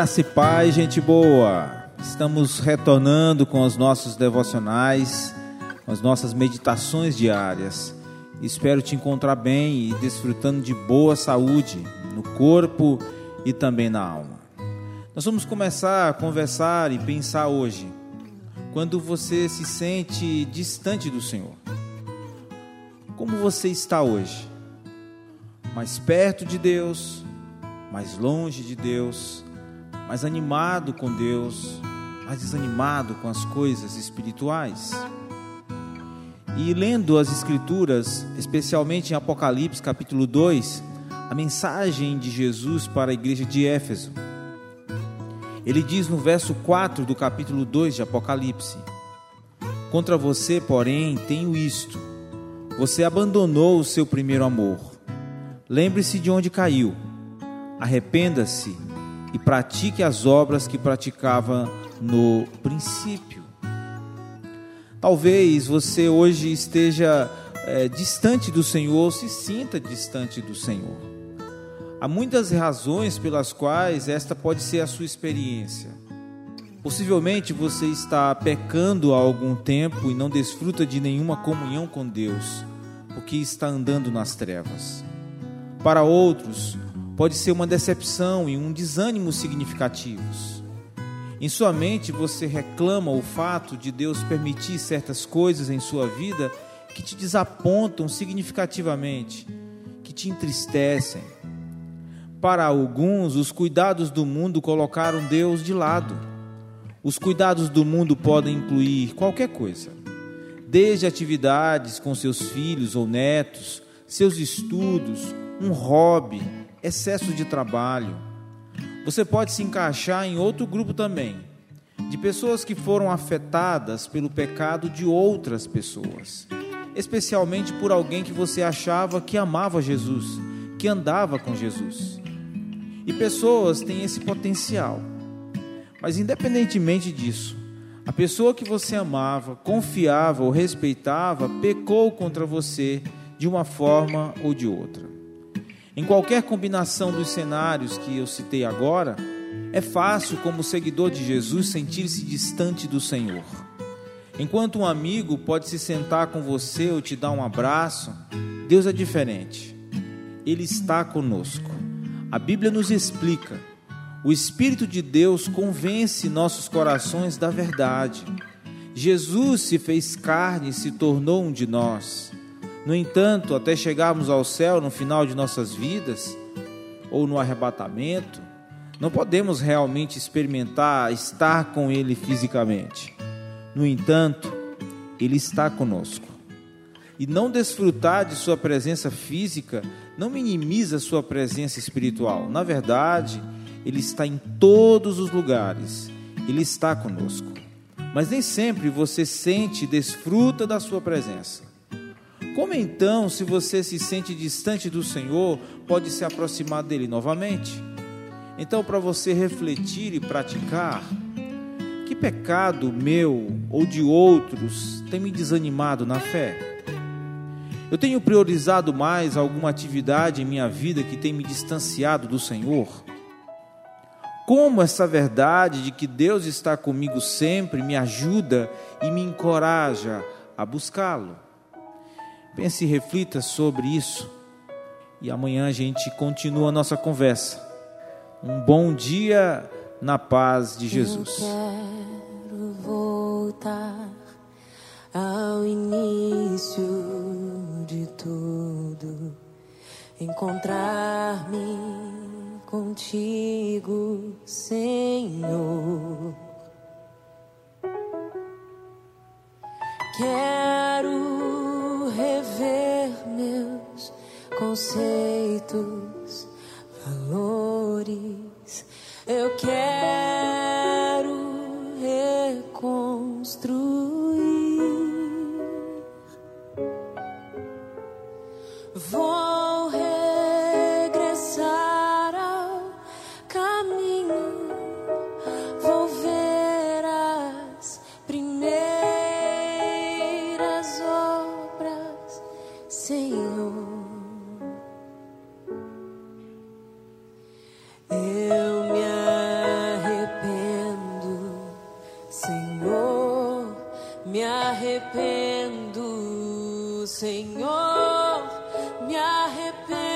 Graça e paz, gente boa. Estamos retornando com os nossos devocionais, com as nossas meditações diárias. Espero te encontrar bem e desfrutando de boa saúde no corpo e também na alma. Nós vamos começar a conversar e pensar hoje. Quando você se sente distante do Senhor, como você está hoje? Mais perto de Deus, mais longe de Deus? Mais animado com Deus, mais desanimado com as coisas espirituais. E lendo as Escrituras, especialmente em Apocalipse capítulo 2, a mensagem de Jesus para a igreja de Éfeso. Ele diz no verso 4 do capítulo 2 de Apocalipse: Contra você, porém, tenho isto: você abandonou o seu primeiro amor. Lembre-se de onde caiu, arrependa-se e pratique as obras que praticava no princípio. Talvez você hoje esteja é, distante do Senhor, se sinta distante do Senhor. Há muitas razões pelas quais esta pode ser a sua experiência. Possivelmente você está pecando há algum tempo e não desfruta de nenhuma comunhão com Deus, porque está andando nas trevas. Para outros, pode ser uma decepção e um desânimo significativos. Em sua mente você reclama o fato de Deus permitir certas coisas em sua vida que te desapontam significativamente, que te entristecem. Para alguns, os cuidados do mundo colocaram Deus de lado. Os cuidados do mundo podem incluir qualquer coisa, desde atividades com seus filhos ou netos, seus estudos, um hobby, excesso de trabalho. Você pode se encaixar em outro grupo também, de pessoas que foram afetadas pelo pecado de outras pessoas, especialmente por alguém que você achava que amava Jesus, que andava com Jesus. E pessoas têm esse potencial. Mas independentemente disso, a pessoa que você amava, confiava ou respeitava pecou contra você de uma forma ou de outra. Em qualquer combinação dos cenários que eu citei agora, é fácil, como seguidor de Jesus, sentir-se distante do Senhor. Enquanto um amigo pode se sentar com você ou te dar um abraço, Deus é diferente. Ele está conosco. A Bíblia nos explica. O Espírito de Deus convence nossos corações da verdade. Jesus se fez carne e se tornou um de nós. No entanto, até chegarmos ao céu no final de nossas vidas, ou no arrebatamento, não podemos realmente experimentar estar com Ele fisicamente. No entanto, Ele está conosco. E não desfrutar de Sua presença física não minimiza Sua presença espiritual. Na verdade, Ele está em todos os lugares. Ele está conosco. Mas nem sempre você sente e desfruta da Sua presença. Como então, se você se sente distante do Senhor, pode se aproximar dele novamente? Então, para você refletir e praticar, que pecado meu ou de outros tem me desanimado na fé? Eu tenho priorizado mais alguma atividade em minha vida que tem me distanciado do Senhor? Como essa verdade de que Deus está comigo sempre me ajuda e me encoraja a buscá-lo? Pense e reflita sobre isso. E amanhã a gente continua a nossa conversa. Um bom dia na paz de Jesus. Eu quero voltar ao início de tudo, encontrar-me contigo, Senhor. Quero rever meus conceitos, valores. Eu quero reconstruir. Eu me arrependo, Senhor, me arrependo, Senhor, me arrependo.